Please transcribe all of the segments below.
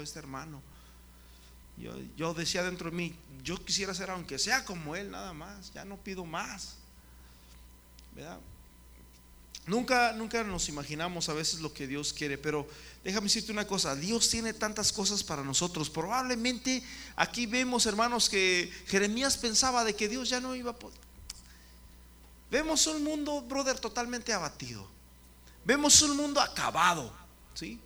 este hermano. Yo, yo decía dentro de mí, yo quisiera ser aunque sea como él, nada más, ya no pido más. ¿Verdad? Nunca, nunca nos imaginamos a veces lo que Dios quiere, pero déjame decirte una cosa, Dios tiene tantas cosas para nosotros. Probablemente aquí vemos, hermanos, que Jeremías pensaba de que Dios ya no iba a poder. Vemos un mundo, brother, totalmente abatido. Vemos un mundo acabado, ¿sí?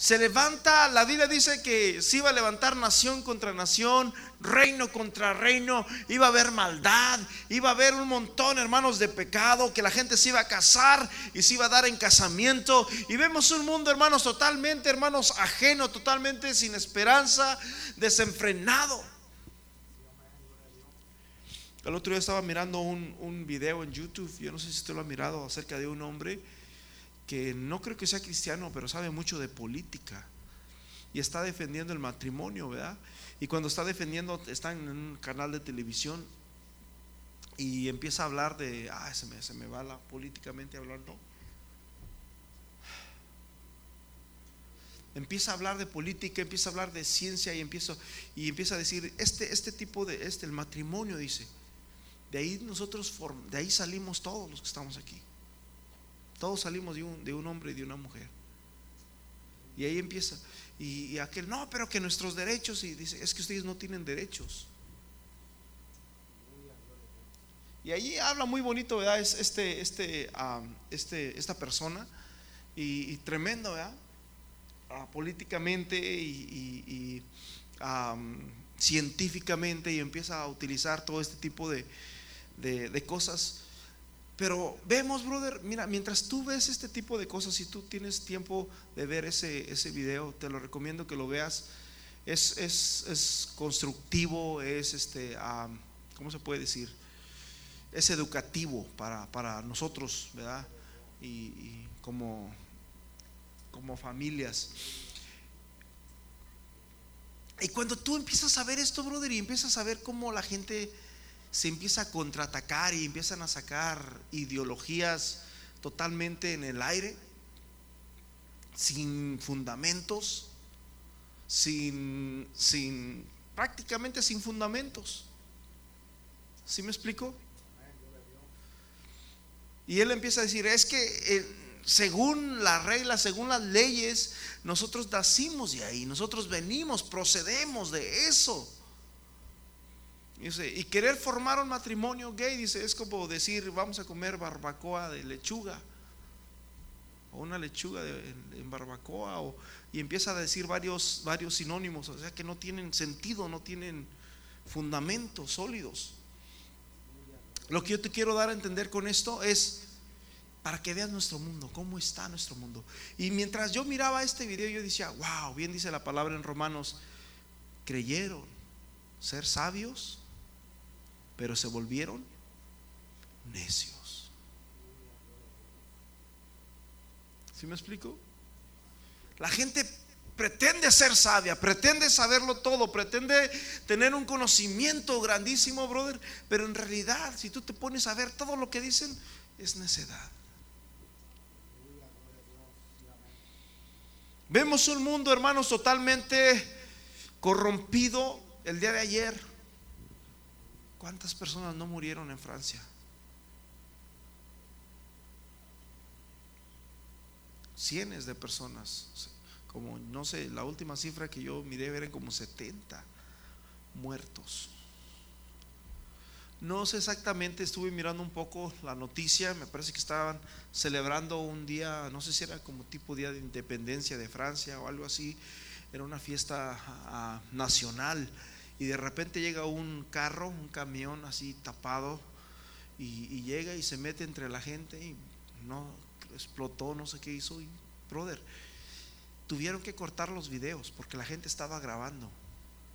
Se levanta, la Biblia dice que se iba a levantar nación contra nación, reino contra reino, iba a haber maldad, iba a haber un montón, hermanos, de pecado, que la gente se iba a casar y se iba a dar en casamiento. Y vemos un mundo, hermanos, totalmente, hermanos, ajeno, totalmente sin esperanza, desenfrenado. El otro día estaba mirando un, un video en YouTube, yo no sé si usted lo ha mirado, acerca de un hombre que no creo que sea cristiano, pero sabe mucho de política y está defendiendo el matrimonio, ¿verdad? Y cuando está defendiendo, está en un canal de televisión y empieza a hablar de, ah, se me, se me va la políticamente hablando. Empieza a hablar de política, empieza a hablar de ciencia y empieza, y empieza a decir, este, este tipo de, este, el matrimonio, dice, de ahí nosotros, de ahí salimos todos los que estamos aquí. Todos salimos de un, de un hombre y de una mujer. Y ahí empieza. Y, aquel, no, pero que nuestros derechos, y dice, es que ustedes no tienen derechos. Y ahí habla muy bonito, ¿verdad? Es este, este, este, esta persona. Y, tremendo, ¿verdad? Ah, políticamente y, científicamente. Y empieza a utilizar todo este tipo de, de cosas pero vemos, brother, mira, mientras tú ves este tipo de cosas, si tú tienes tiempo de ver ese, ese video, te lo recomiendo que lo veas. Es, es, constructivo, es este, ¿cómo se puede decir? Es educativo para, nosotros, ¿verdad? Y, como, como familias. Y cuando tú empiezas a ver esto, brother, y empiezas a ver cómo la gente se empieza a contraatacar y empiezan a sacar ideologías totalmente en el aire, sin fundamentos, sin, sin prácticamente sin fundamentos. ¿Sí me explico? Y él empieza a decir, es que eh, según las reglas, según las leyes, nosotros nacimos de ahí, nosotros venimos, procedemos de eso. Y querer formar un matrimonio gay, dice, es como decir, vamos a comer barbacoa de lechuga. O una lechuga en, barbacoa. O, y empieza a decir varios, varios sinónimos, o sea que no tienen sentido, no tienen fundamentos sólidos. Lo que yo te quiero dar a entender con esto es para que veas nuestro mundo, cómo está nuestro mundo. Y mientras yo miraba este video, yo decía, wow, bien dice la palabra en Romanos, creyeron ser sabios pero se volvieron necios. ¿Sí me explico? La gente pretende ser sabia, pretende saberlo todo, pretende tener un conocimiento grandísimo, brother, pero en realidad, si tú te pones a ver todo lo que dicen, es necedad. Vemos un mundo, hermanos, totalmente corrompido el día de ayer. ¿Cuántas personas no murieron en Francia? Cienes de personas. Como no sé, la última cifra que yo miré eran como 70 muertos. No sé exactamente, estuve mirando un poco la noticia, me parece que estaban celebrando un día, no sé si era como tipo día de independencia de Francia o algo así, era una fiesta ah, nacional y de repente llega un carro, un camión así tapado y, llega y se mete entre la gente y no explotó, no sé qué hizo y brother, tuvieron que cortar los videos porque la gente estaba grabando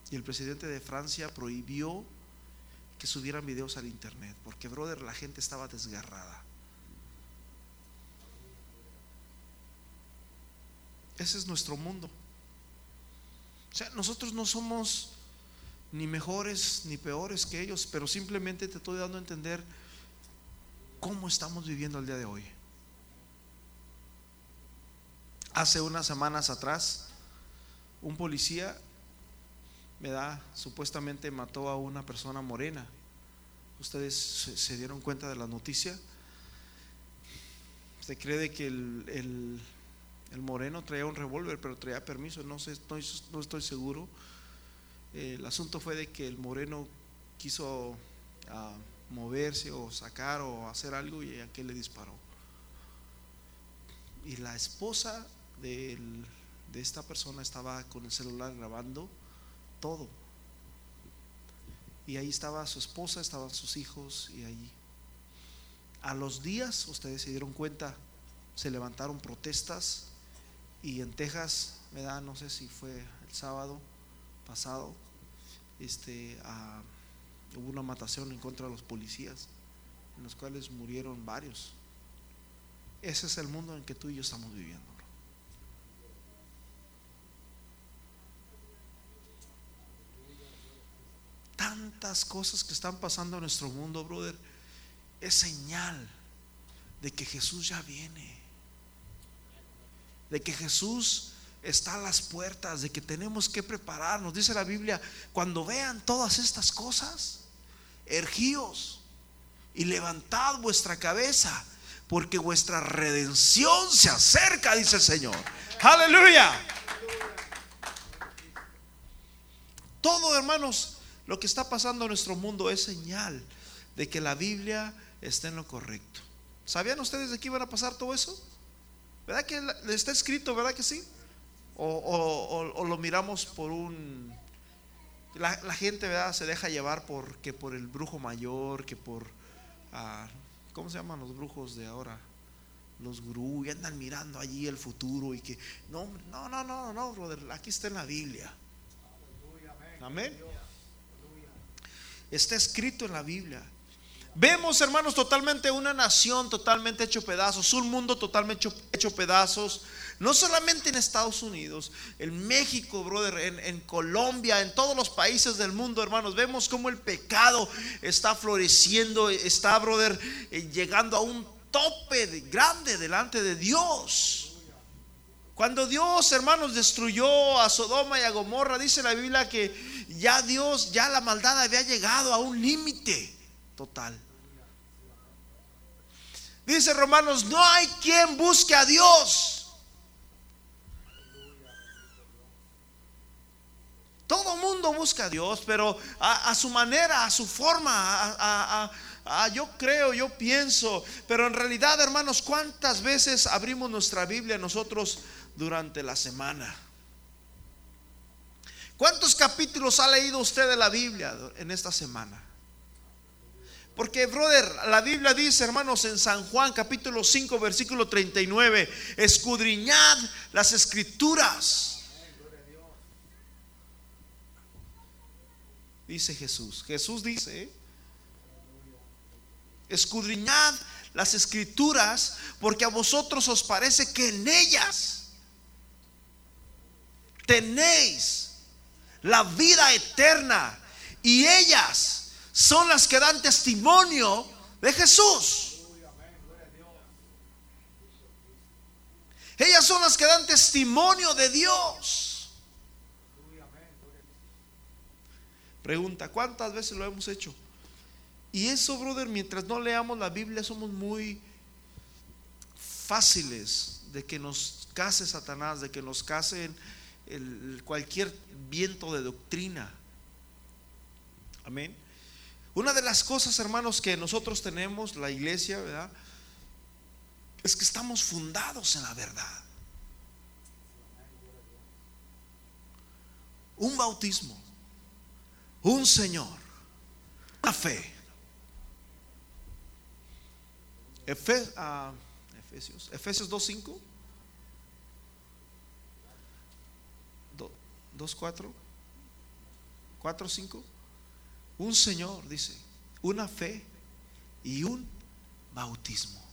y el presidente de Francia prohibió que subieran videos al internet porque brother la gente estaba desgarrada. Ese es nuestro mundo. O sea, nosotros no somos ni mejores ni peores que ellos, pero simplemente te estoy dando a entender cómo estamos viviendo el día de hoy. Hace unas semanas atrás, un policía, da Supuestamente mató a una persona morena. ¿Ustedes se, dieron cuenta de la noticia? Se cree que el, moreno traía un revólver, pero traía permiso, no, sé, no, estoy seguro. El asunto fue de que el moreno quiso ah, moverse o sacar o hacer algo y aquel le disparó. Y la esposa de esta persona estaba con el celular grabando todo. Y ahí estaba su esposa, estaban sus hijos y ahí. A los días, ustedes se dieron cuenta, se levantaron protestas y en Texas, da no sé si fue el sábado pasado, este, hubo una matación en contra de los policías, en los cuales murieron varios. Ese es el mundo en que tú y yo estamos viviendo. tantas cosas que están pasando en nuestro mundo, brother, es señal de que Jesús ya viene. De que Jesús está a las puertas, de que tenemos que prepararnos. Dice la Biblia, cuando vean todas estas cosas, ergíos y levantad vuestra cabeza, porque vuestra redención se acerca, dice el Señor. Aleluya. Todo, hermanos, lo que está pasando en nuestro mundo es señal de que la Biblia está en lo correcto. ¿Sabían ustedes de qué iban a pasar todo eso? ¿Verdad que está escrito, verdad que sí? O, lo miramos por un... La, gente, ¿verdad? Se deja llevar por, que por el brujo mayor, que por... Ah, ¿Cómo se llaman los brujos de ahora? Los gurú y andan mirando allí el futuro y que... No, no, no, no, no, brother, aquí está en la Biblia. Amén. Está escrito en la Biblia. Vemos, hermanos, totalmente una nación totalmente hecho pedazos, un mundo totalmente hecho, pedazos, no solamente en Estados Unidos, en México, brother, en, Colombia, en todos los países del mundo, hermanos. Vemos cómo el pecado está floreciendo, está, brother, eh, llegando a un tope grande delante de Dios. Cuando Dios, hermanos, destruyó a Sodoma y a Gomorra, dice la Biblia que ya Dios, ya la maldad había llegado a un límite total. Dice Romanos, no hay quien busque a Dios. Todo mundo busca a Dios, pero a, su manera, a su forma, yo creo, yo pienso, pero en realidad, hermanos, ¿cuántas veces abrimos nuestra Biblia nosotros durante la semana. ¿Cuántos capítulos ha leído usted de la Biblia en esta semana? Porque, brother, la Biblia dice, hermanos, en San Juan capítulo 5, versículo 39, escudriñad las escrituras. Dice Jesús. Jesús dice, escudriñad las escrituras porque a vosotros os parece que en ellas tenéis la vida eterna y ellas son las que dan testimonio de Jesús. Ellas son las que dan testimonio de Dios. Pregunta, ¿cuántas veces lo hemos hecho? Y eso, brother, mientras no leamos la Biblia somos muy fáciles de que nos case Satanás, de que nos casen cualquier viento de doctrina. Amén. Una de las cosas, hermanos, que nosotros tenemos, la iglesia, ¿verdad? Es que estamos fundados en la verdad. Un bautismo, un Señor, una fe. Ah, Efesios, Efesios 2.5. 2, 4, 4, 5. Un Señor, dice, una fe y un bautismo.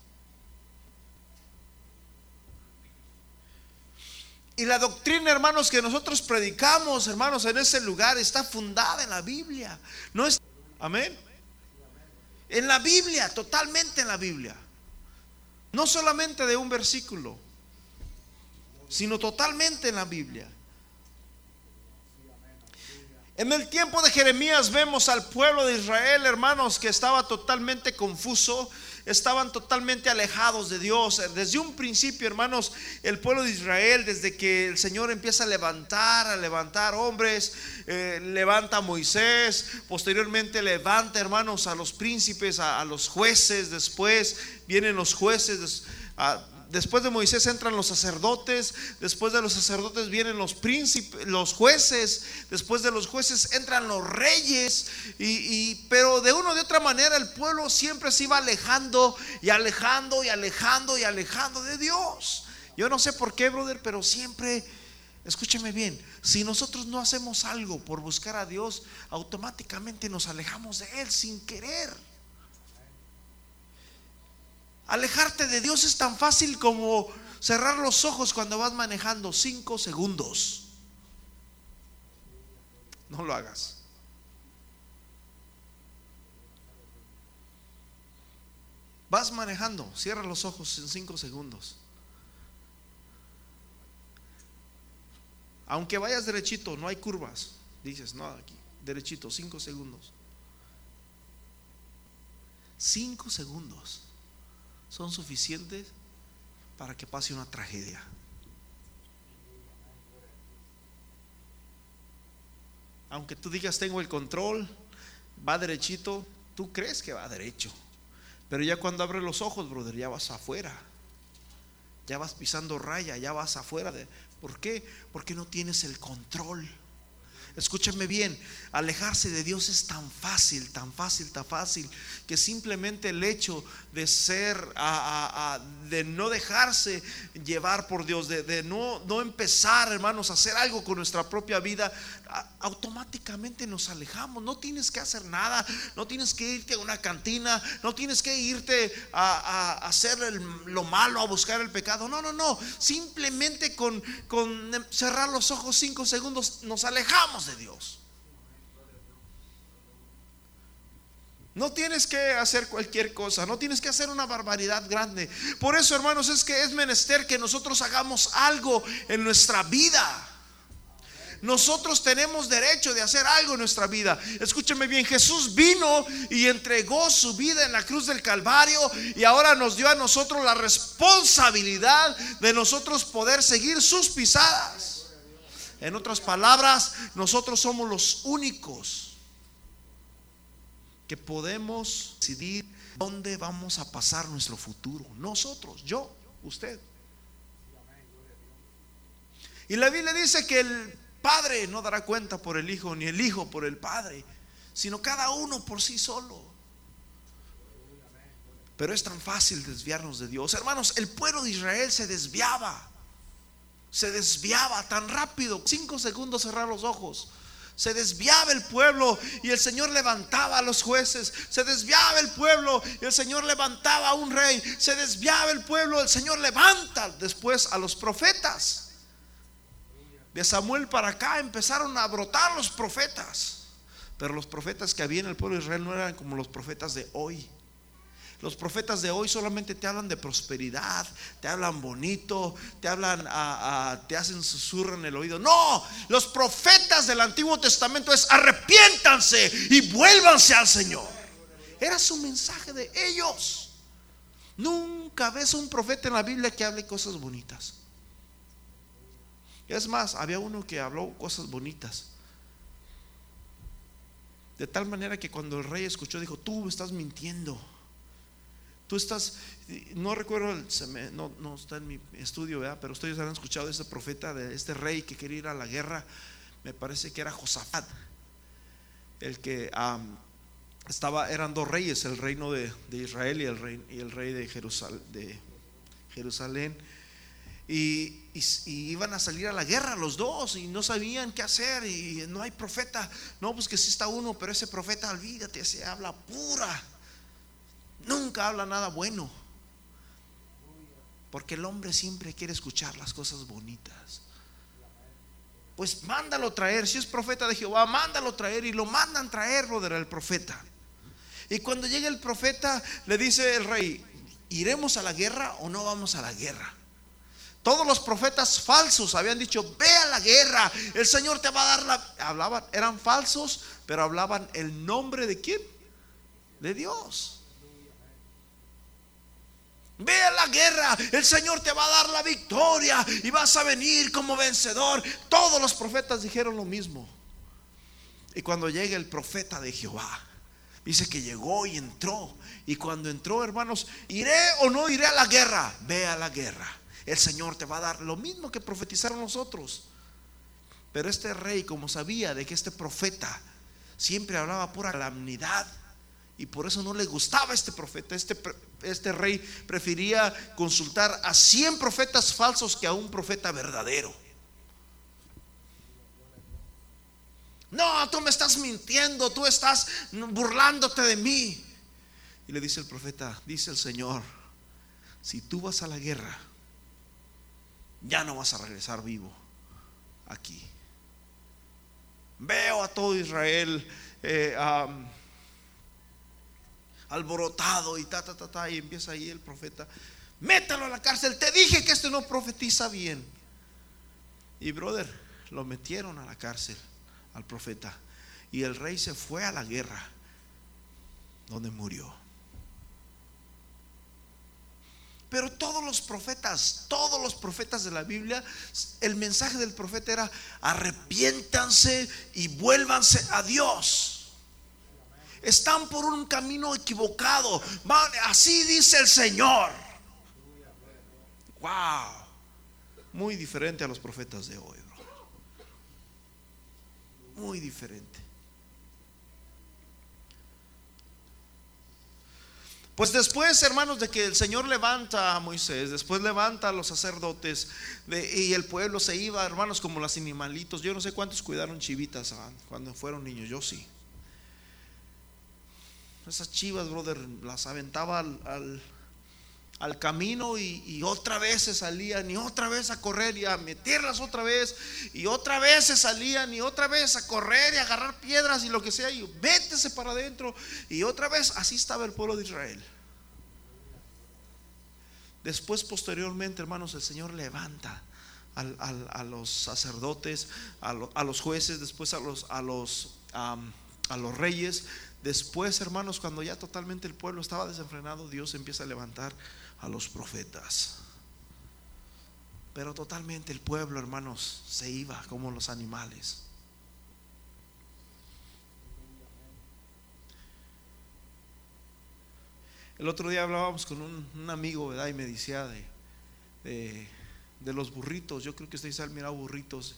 Y la doctrina, hermanos, que nosotros predicamos, hermanos, en ese lugar está fundada en la Biblia. No es, amén. En la Biblia, totalmente en la Biblia. No solamente de un versículo, sino totalmente en la Biblia. En el tiempo de Jeremías vemos al pueblo de Israel, hermanos, que estaba totalmente confuso, estaban totalmente alejados de Dios. Desde un principio, hermanos, el pueblo de Israel, desde que el Señor empieza a levantar, a levantar hombres, eh, levanta a Moisés, posteriormente levanta, hermanos, a los príncipes, a, los jueces, después vienen los jueces. A, Después de Moisés entran los sacerdotes, después de los sacerdotes vienen los príncipes, los jueces, después de los jueces entran los reyes, y, pero de una o de otra manera el pueblo siempre se iba alejando y alejando y alejando y alejando de Dios. Yo no sé por qué, brother, pero siempre, escúcheme bien, si nosotros no hacemos algo por buscar a Dios, automáticamente nos alejamos de Él sin querer. Alejarte de Dios es tan fácil como cerrar los ojos cuando vas manejando cinco segundos. No lo hagas. Vas manejando, cierra los ojos en cinco segundos. Aunque vayas derechito, no hay curvas. Dices, no, aquí, derechito, cinco segundos. Cinco segundos son suficientes para que pase una tragedia. Aunque tú digas tengo el control, va derechito, tú crees que va derecho. Pero ya cuando abres los ojos, brother, ya vas afuera. Ya vas pisando raya, ya vas afuera. De, ¿Por qué? Porque no tienes el control. Escúchame bien, alejarse de Dios es tan fácil, tan fácil, tan fácil, que simplemente el hecho de ser, de no dejarse llevar por Dios, de, no, no empezar, hermanos, a hacer algo con nuestra propia vida, automáticamente nos alejamos. No tienes que hacer nada, no tienes que irte a una cantina, no tienes que irte a, hacer lo malo, a buscar el pecado. No, no, no. Simplemente con, con cerrar los ojos cinco segundos nos alejamos de Dios. No tienes que hacer cualquier cosa, no tienes que hacer una barbaridad grande. Por eso, hermanos, es que es menester que nosotros hagamos algo en nuestra vida. Nosotros tenemos derecho de hacer algo en nuestra vida. Escúcheme bien, Jesús vino y entregó su vida en la cruz del Calvario y ahora nos dio a nosotros la responsabilidad de nosotros poder seguir sus pisadas. En otras palabras, nosotros somos los únicos que podemos decidir dónde vamos a pasar nuestro futuro. Nosotros, yo, usted. Y la Biblia dice que el Padre no dará cuenta por el Hijo, ni el Hijo por el Padre, sino cada uno por sí solo. Pero es tan fácil desviarnos de Dios. Hermanos, el pueblo de Israel se desviaba se desviaba tan rápido, cinco segundos cerrar los ojos. Se desviaba el pueblo y el Señor levantaba a los jueces. Se desviaba el pueblo y el Señor levantaba a un rey. Se desviaba el pueblo, el Señor levanta después a los profetas. De Samuel para acá empezaron a brotar los profetas. Pero los profetas que había en el pueblo de Israel no eran como los profetas de hoy. Los profetas de hoy solamente te hablan de prosperidad, te hablan bonito, te hablan, te hacen susurro en el oído. No, los profetas del Antiguo Testamento es arrepiéntanse y vuélvanse al Señor. Era su mensaje de ellos. Nunca ves un profeta en la Biblia que hable cosas bonitas. Es más, había uno que habló cosas bonitas. De tal manera que cuando el rey escuchó, dijo, tú estás mintiendo. Tú estás, no recuerdo, no, está en mi estudio, ¿verdad? pero ustedes han escuchado de este profeta, de este rey que quería ir a la guerra. Me parece que era Josafat, el que estaba, eran dos reyes, el reino de, Israel y el rey, y el rey de, de Jerusalén. Y, iban a salir a la guerra los dos y no sabían qué hacer y no hay profeta. No, pues que sí está uno, pero ese profeta, olvídate, se habla pura. Nunca habla nada bueno. Porque el hombre siempre quiere escuchar las cosas bonitas. Pues mándalo traer. Si es profeta de Jehová, mándalo traer. Y lo mandan traer, era el profeta. Y cuando llega el profeta, le dice el rey: ¿Iremos a la guerra o no vamos a la guerra? Todos los profetas falsos habían dicho, ve a la guerra, el Señor te va a dar la... hablaban, eran falsos, pero hablaban el nombre de quién? De Dios. Ve a la guerra, el Señor te va a dar la victoria y vas a venir como vencedor. Todos los profetas dijeron lo mismo. Y cuando llega el profeta de Jehová, dice que llegó y entró. Y cuando entró, hermanos, iré o no iré a la guerra. Ve a la guerra. El Señor te va a dar lo mismo que profetizaron nosotros. Pero este rey, como sabía de que este profeta siempre hablaba pura calamidad, y por eso no le gustaba este profeta, este, este rey prefería consultar a 100 profetas falsos que a un profeta verdadero. No, tú me estás mintiendo, tú estás burlándote de mí. Y le dice el profeta, dice el Señor, si tú vas a la guerra, ya no vas a regresar vivo aquí. Veo a todo Israel eh, alborotado y ta, ta, ta, ta, y empieza ahí el profeta, métalo a la cárcel, te dije que este no profetiza bien. Y brother, lo metieron a la cárcel al profeta. Y el rey se fue a la guerra, donde murió. Pero todos los profetas, todos los profetas de la Biblia, el mensaje del profeta era, arrepiéntanse y vuélvanse a Dios. Están por un camino equivocado. Así dice el Señor. Wow. Muy diferente a los profetas de hoy, Muy diferente. Pues después, hermanos, de que el Señor levanta a Moisés, después levanta a los sacerdotes y el pueblo se iba, hermanos, como los animalitos. Yo no sé cuántos cuidaron chivitas ah, cuando fueron niños, yo sí. Esas chivas, brother, las aventaba al, al, camino y, otra vez se salían y otra vez a correr y a meterlas otra vez y otra vez se salían y otra vez a correr y a agarrar piedras y lo que sea y vétese para adentro y otra vez así estaba el pueblo de Israel. Después, posteriormente, hermanos, el Señor levanta a los sacerdotes, a, los jueces, después a los, a los, a los reyes. Después, hermanos, cuando ya totalmente el pueblo estaba desenfrenado, Dios empieza a levantar a los profetas. Pero totalmente el pueblo, hermanos, se iba como los animales. El otro día hablábamos con un, amigo, ¿verdad? Y me decía de, de, los burritos. Yo creo que ustedes han mirado burritos.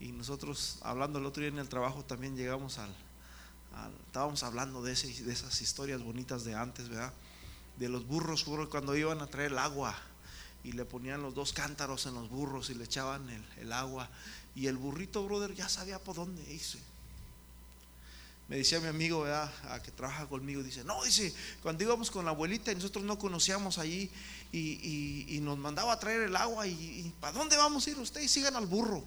Y nosotros, hablando el otro día en el trabajo, también llegamos al. Estábamos hablando de, ese, de esas historias bonitas de antes, ¿verdad? De los burros, cuando iban a traer el agua y le ponían los dos cántaros en los burros y le echaban el, agua. Y el burrito, brother, ya sabía por dónde irse. Me decía mi amigo a que trabaja conmigo, dice, no, dice, cuando íbamos con la abuelita y nosotros no conocíamos allí y, nos mandaba a traer el agua y, ¿para dónde vamos a ir ustedes? Sigan al burro.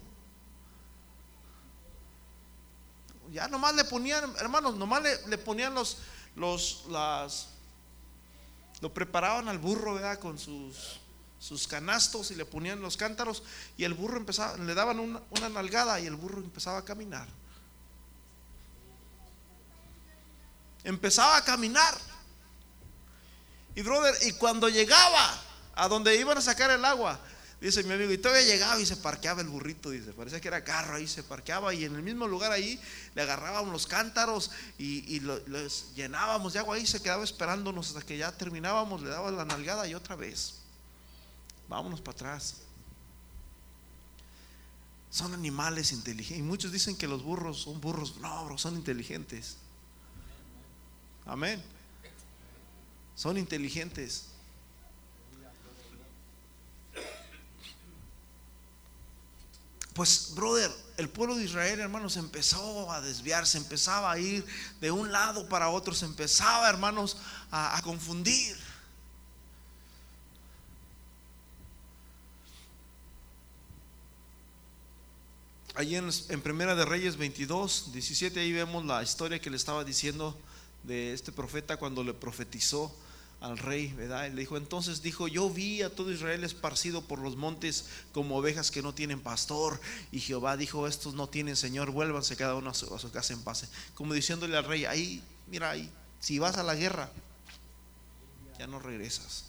Ya nomás le ponían, hermanos, nomás le, ponían los, los, las, lo preparaban al burro, ¿verdad? Con sus, sus canastos y le ponían los cántaros y el burro empezaba, le daban una, una nalgada y el burro empezaba a caminar. empezaba a caminar. Y brother, y cuando llegaba a donde iban a sacar el agua, dice mi amigo, y todavía llegaba y se parqueaba el burrito, dice, parecía que era carro ahí, se parqueaba y en el mismo lugar ahí le agarrábamos los cántaros y, los llenábamos de agua ahí, se quedaba esperándonos hasta que ya terminábamos, le daba la nalgada y otra vez, vámonos para atrás. Son animales inteligentes. Y muchos dicen que los burros son burros. No, bro, son inteligentes. Amén. Son inteligentes. Pues, brother, el pueblo de Israel, hermanos, empezó a desviarse, empezaba a ir de un lado para otro, se empezaba, hermanos, a, confundir. Allí en, en, Primera de Reyes 22, 17, ahí vemos la historia que le estaba diciendo de este profeta cuando le profetizó al rey, ¿verdad? Le dijo, entonces dijo, yo vi a todo Israel esparcido por los montes como ovejas que no tienen pastor. Y Jehová dijo, estos no tienen Señor, vuélvanse cada uno a su, a su casa en paz. Como diciéndole al rey, ahí, mira ahí, si vas a la guerra, ya no regresas.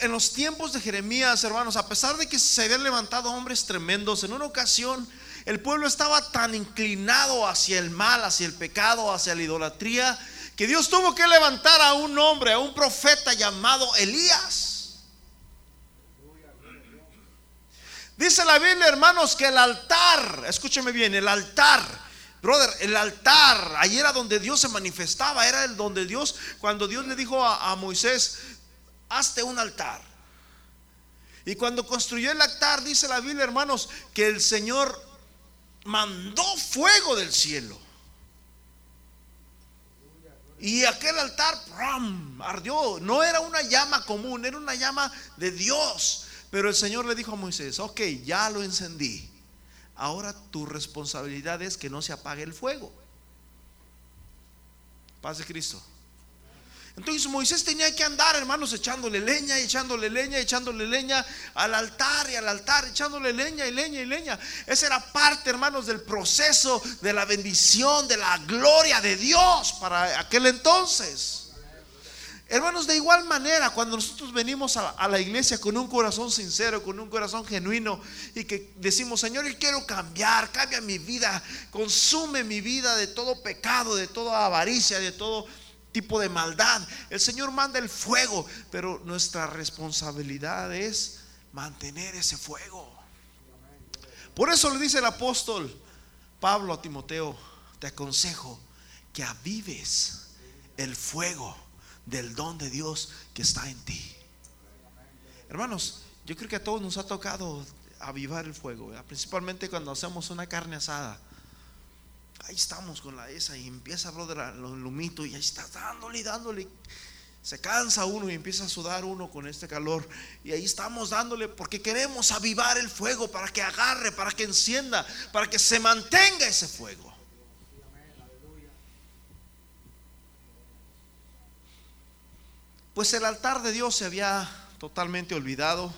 en los tiempos de Jeremías, hermanos, a pesar de que se habían levantado hombres tremendos, en una ocasión el pueblo estaba tan inclinado hacia el mal, hacia el pecado, hacia la idolatría, que Dios tuvo que levantar a un hombre, a un profeta llamado Elías. Dice la Biblia, hermanos, que el altar, escúcheme bien, el altar, brother, el altar, ahí era donde Dios se manifestaba, era el donde Dios, cuando Dios le dijo a, a Moisés, hazte un altar. Y cuando construyó el altar, dice la Biblia, hermanos, que el Señor mandó fuego del cielo. Y aquel altar ardió. No era una llama común, era una llama de Dios. Pero el Señor le dijo a Moisés, ok, ya lo encendí. Ahora tu responsabilidad es que no se apague el fuego. Paz de Cristo. Entonces Moisés tenía que andar, hermanos, echándole leña, echándole leña, echándole leña al altar y al altar, echándole leña y leña y leña. Esa era parte, hermanos, del proceso de la bendición, de la gloria de Dios para aquel entonces. Hermanos, de igual manera, cuando nosotros venimos a, la iglesia con un corazón sincero, con un corazón genuino y que decimos, Señor, yo quiero cambiar, cambia mi vida, consume mi vida de todo pecado, de toda avaricia, de todo tipo de maldad. El Señor manda el fuego, pero nuestra responsabilidad es mantener ese fuego. Por eso le dice el apóstol Pablo a Timoteo, te aconsejo que avives el fuego del don de Dios que está en ti. Hermanos, yo creo que a todos nos ha tocado avivar el fuego, principalmente cuando hacemos una carne asada ahí estamos con la esa y empieza, brother, los lumitos y ahí está dándole dándole. Se cansa uno y empieza a sudar uno con este calor. Y ahí estamos dándole porque queremos avivar el fuego para que agarre, para que encienda, para que se mantenga ese fuego. Pues el altar de Dios se había totalmente olvidado.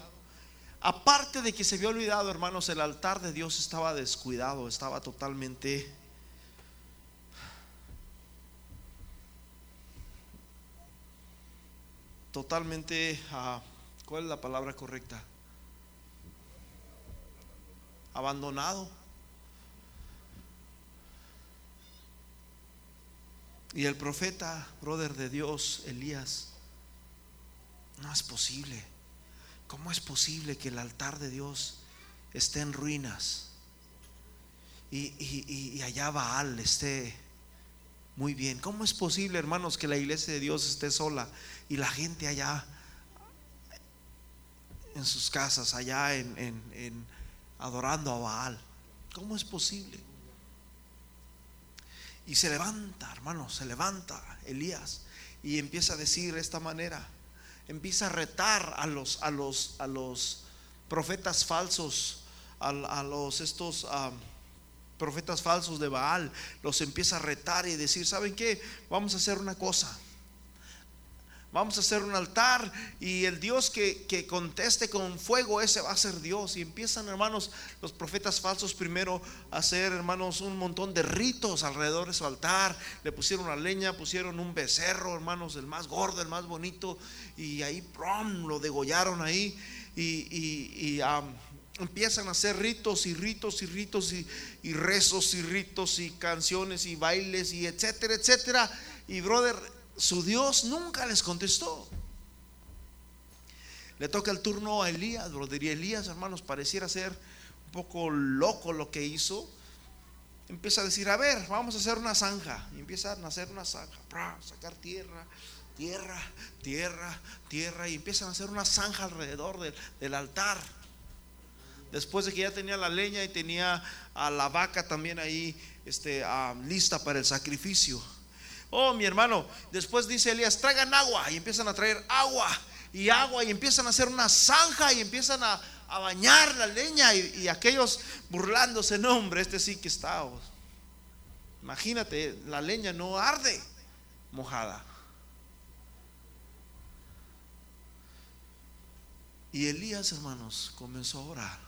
Aparte de que se había olvidado, hermanos, el altar de Dios estaba descuidado, estaba totalmente totalmente, ah, ¿cuál es la palabra correcta? Abandonado. Y el profeta, brother de Dios, Elías, no es posible. ¿Cómo es posible que el altar de Dios esté en ruinas? Y, y, y allá Baal esté muy bien. ¿Cómo es posible, hermanos, que la iglesia de Dios esté sola y la gente allá en sus casas, allá en, adorando a Baal? ¿Cómo es posible? Y se levanta, hermanos, se levanta Elías y empieza a decir de esta manera, empieza a retar a los, a los, a los profetas falsos, a, los estos profetas falsos de Baal, los empieza a retar y decir, ¿saben qué? Vamos a hacer una cosa. Vamos a hacer un altar y el Dios que, que, conteste con fuego, ese va a ser Dios. Y empiezan, hermanos, los profetas falsos primero a hacer, hermanos, un montón de ritos alrededor de su altar. Le pusieron la leña, pusieron un becerro, hermanos, el más gordo, el más bonito. Y ahí, prom, lo degollaron ahí. Y, y, empiezan a hacer ritos y ritos y ritos y, rezos y ritos y canciones y bailes y etcétera, etcétera. Y brother, su Dios nunca les contestó. Le toca el turno a Elías, brother, y Elías, hermanos, pareciera ser un poco loco lo que hizo. Empieza a decir, a ver, vamos a hacer una zanja. Y empieza a hacer una zanja, sacar tierra, tierra, tierra, tierra. Y empiezan a hacer una zanja alrededor del altar después de que ya tenía la leña y tenía a la vaca también ahí este, ah, lista para el sacrificio. Oh, mi hermano, después dice Elías, traigan agua y empiezan a traer agua y agua y empiezan a hacer una zanja y empiezan a, bañar la leña y, aquellos burlándose, no hombre, este sí que está. Oh". Imagínate, la leña no arde mojada. Y Elías, hermanos, comenzó a orar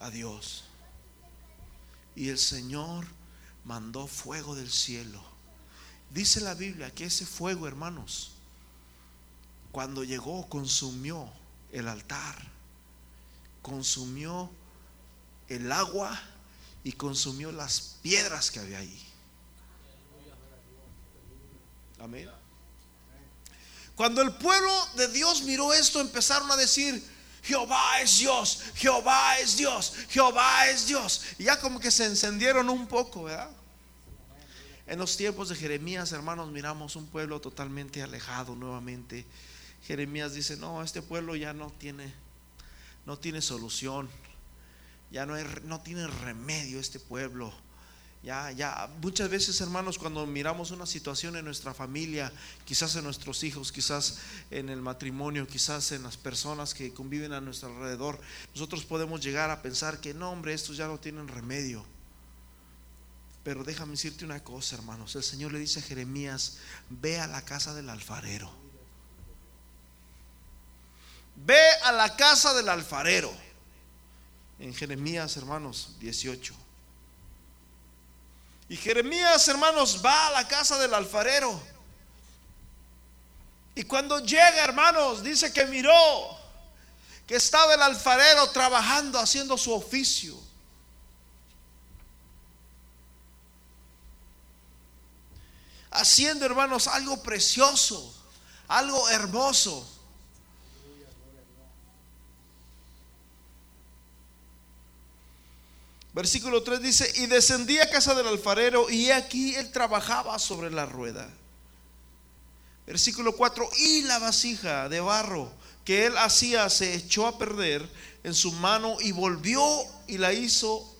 a Dios. Y el Señor mandó fuego del cielo. Dice la Biblia que ese fuego, hermanos, cuando llegó, consumió el altar, consumió el agua y consumió las piedras que había ahí. Amén. Cuando el pueblo de Dios miró esto, empezaron a decir, Jehová es Dios, Jehová es Dios, Jehová es Dios. Y ya como que se encendieron un poco, ¿verdad? En los tiempos de Jeremías, hermanos, miramos un pueblo totalmente alejado nuevamente. Jeremías dice, no, este pueblo ya no tiene, no tiene solución, ya no, no tiene remedio este pueblo ya, ya, muchas veces hermanos cuando miramos una situación en nuestra familia, quizás en nuestros hijos, quizás en el matrimonio, quizás en las personas que conviven a nuestro alrededor, nosotros podemos llegar a pensar que no, hombre, estos ya no tienen remedio. Pero déjame decirte una cosa, hermanos. El Señor le dice a Jeremías, ve a la casa del alfarero. Ve a la casa del alfarero. En Jeremías, hermanos, 18. Y Jeremías, hermanos, va a la casa del alfarero. Y cuando llega, hermanos, dice que miró que estaba el alfarero trabajando, haciendo su oficio. Haciendo, hermanos, algo precioso, algo hermoso. Versículo 3 dice, y descendí a casa del alfarero y aquí él trabajaba sobre la rueda. Versículo 4, y la vasija de barro que él hacía se echó a perder en su mano y volvió y la hizo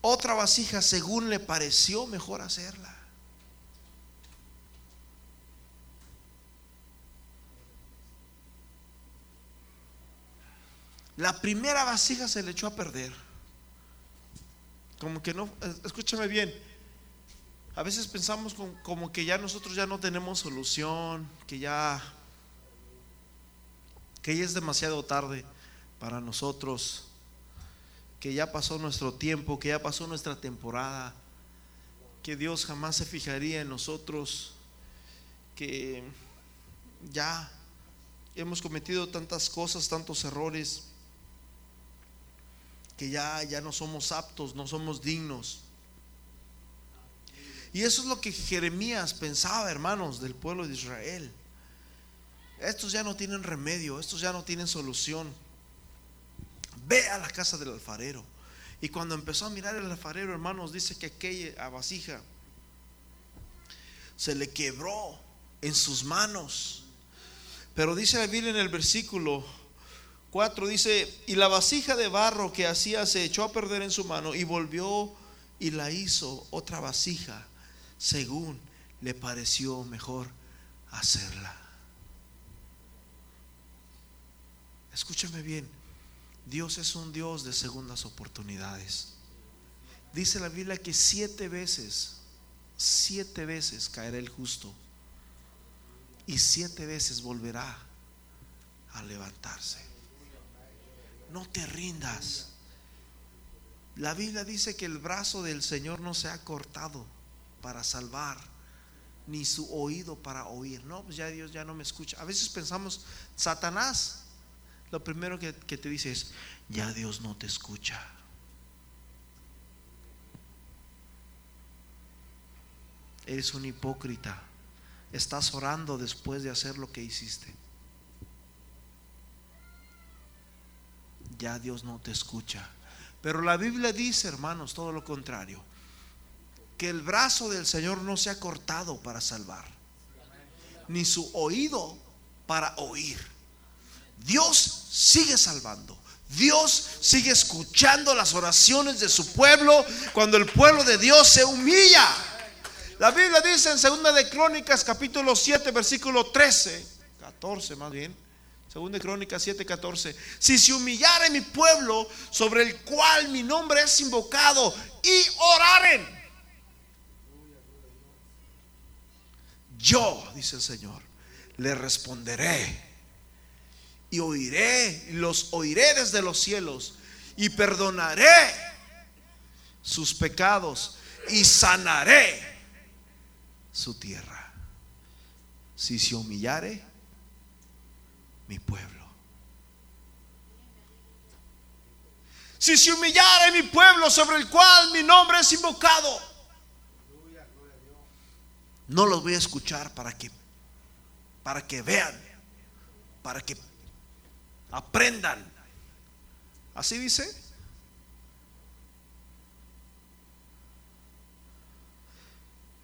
otra vasija según le pareció mejor hacerla. La primera vasija se le echó a perder. Como que no, escúchame bien. A veces pensamos como, que ya nosotros ya no tenemos solución, que ya que ya es demasiado tarde para nosotros, que ya pasó nuestro tiempo, que ya pasó nuestra temporada, que Dios jamás se fijaría en nosotros, que ya hemos cometido tantas cosas, tantos errores que ya, ya no somos aptos, no somos dignos. Y eso es lo que Jeremías pensaba, hermanos, del pueblo de Israel. Estos ya no tienen remedio, estos ya no tienen solución. Ve a la casa del alfarero. Y cuando empezó a mirar el alfarero, hermanos, dice que aquella vasija se le quebró en sus manos. Pero dice la Biblia en el versículo 4 dice, y la vasija de barro que hacía se echó a perder en su mano y volvió y la hizo otra vasija según le pareció mejor hacerla. Escúchame bien, Dios es un Dios de segundas oportunidades. Dice la Biblia que siete veces, siete veces caerá el justo y siete veces volverá a levantarse no te rindas. La Biblia dice que el brazo del Señor no se ha cortado para salvar, ni su oído para oír. No, pues ya Dios ya no me escucha. A veces pensamos, Satanás, lo primero que, que te dice es, ya Dios no te escucha. Eres un hipócrita. Estás orando después de hacer lo que hiciste. Ya Dios no te escucha. Pero la Biblia dice, hermanos, todo lo contrario, que el brazo del Señor no se ha cortado para salvar, ni su oído para oír. Dios sigue salvando. Dios sigue escuchando las oraciones de su pueblo cuando el pueblo de Dios se humilla. La Biblia dice en Segunda de Crónicas capítulo 7 versículo 13, 14 más bien, Segunda Crónica 7:14. Si se humillare mi pueblo sobre el cual mi nombre es invocado y oraren. Yo, dice el Señor, le responderé y oiré, los oiré desde los cielos y perdonaré sus pecados y sanaré su tierra. Si se humillare mi pueblo. Si se humillare mi pueblo sobre el cual mi nombre es invocado. No los voy a escuchar para que para que vean, para que aprendan. Así dice.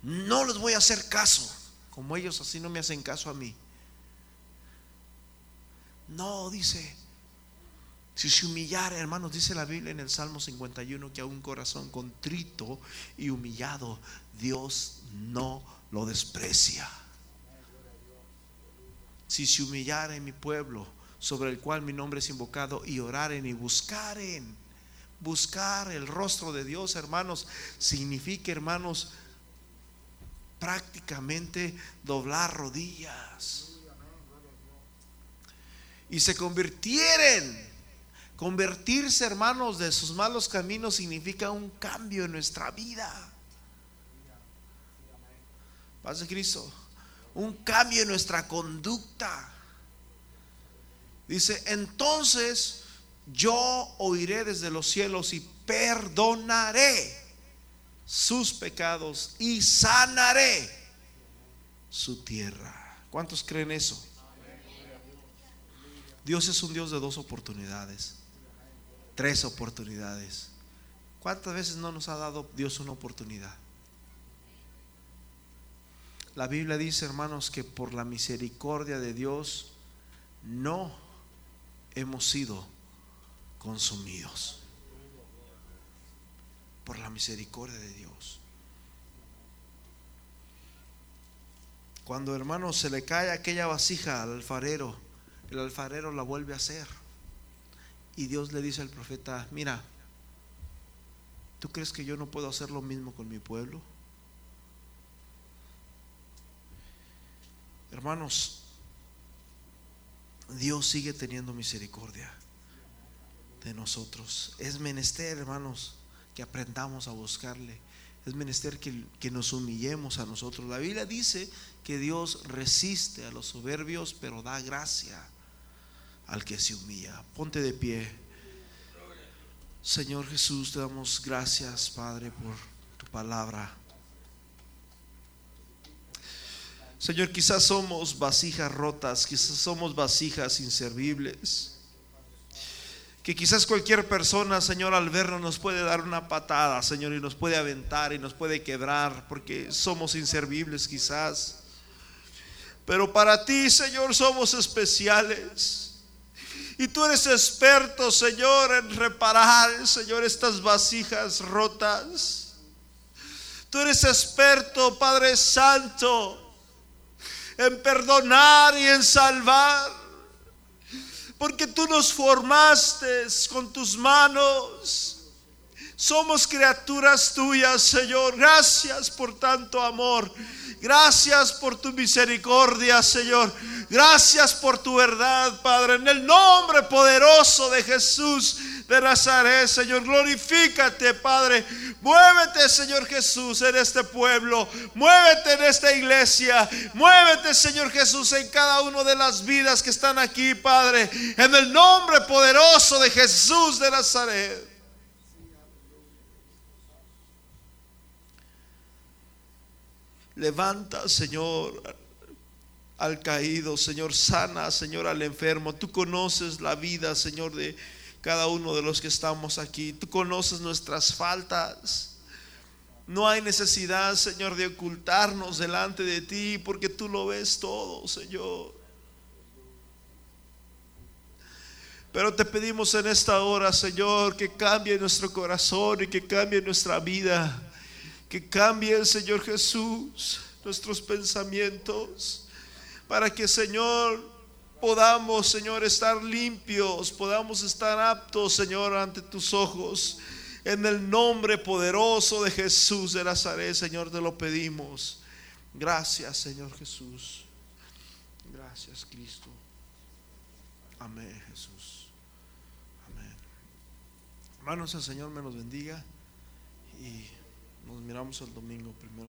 No les voy a hacer caso, como ellos así no me hacen caso a mí. No, dice, si se humillara, hermanos, dice la Biblia en el Salmo 51 que a un corazón contrito y humillado, Dios no lo desprecia. Si se humillara en mi pueblo, sobre el cual mi nombre es invocado, y oraren y buscaren. Buscar el rostro de Dios, hermanos, significa, hermanos, prácticamente doblar rodillas. Y se convirtieren. Convertirse, hermanos, de sus malos caminos significa un cambio en nuestra vida. Paz de Cristo. Un cambio en nuestra conducta. Dice, entonces yo oiré desde los cielos y perdonaré sus pecados y sanaré su tierra. ¿Cuántos creen eso? Dios es un Dios de dos oportunidades, tres oportunidades. ¿Cuántas veces no nos ha dado Dios una oportunidad? La Biblia dice, hermanos, que por la misericordia de Dios no hemos sido consumidos por la misericordia de Dios. Cuando hermano se le cae aquella vasija al alfarero, el alfarero la vuelve a hacer. Y Dios le dice al profeta, mira, ¿tú crees que yo no puedo hacer lo mismo con mi pueblo? Hermanos, Dios sigue teniendo misericordia de nosotros. Es menester, hermanos, que aprendamos a buscarle. Es menester que, que, nos humillemos a nosotros. La Biblia dice que Dios resiste a los soberbios, pero da gracia al que se humilla. Ponte de pie. Señor Jesús, te damos gracias, Padre, por tu palabra. Señor, quizás somos vasijas rotas, quizás somos vasijas inservibles. Que quizás cualquier persona, Señor, al vernos nos puede dar una patada, Señor, y nos puede aventar y nos puede quebrar, porque somos inservibles quizás. Pero para ti, Señor, somos especiales. Y tú eres experto, Señor, en reparar, Señor, estas vasijas rotas. Tú eres experto, Padre Santo, en perdonar y en salvar. Porque tú nos formaste con tus manos. Somos criaturas tuyas, Señor. Gracias por tanto amor. Gracias por tu misericordia, Señor. Gracias por tu verdad, Padre. En el nombre poderoso de Jesús de Nazaret, Señor. Glorifícate, Padre. Muévete, Señor Jesús, en este pueblo. Muévete en esta iglesia. Muévete, Señor Jesús, en cada una de las vidas que están aquí, Padre. En el nombre poderoso de Jesús de Nazaret. Levanta, Señor, al caído, Señor, sana, Señor, al enfermo. Tú conoces la vida, Señor, de cada uno de los que estamos aquí. Tú conoces nuestras faltas. No hay necesidad, Señor, de ocultarnos delante de ti, porque tú lo ves todo, Señor. Pero te pedimos en esta hora, Señor, que cambie nuestro corazón y que cambie nuestra vida. Que cambie, Señor Jesús, nuestros pensamientos. Para que, Señor, podamos, Señor, estar limpios, podamos estar aptos, Señor, ante tus ojos. En el nombre poderoso de Jesús de Nazaret, Señor, te lo pedimos. Gracias, Señor Jesús. Gracias, Cristo. Amén, Jesús. Amén. Hermanos, el Señor me los bendiga y nos miramos el domingo primero.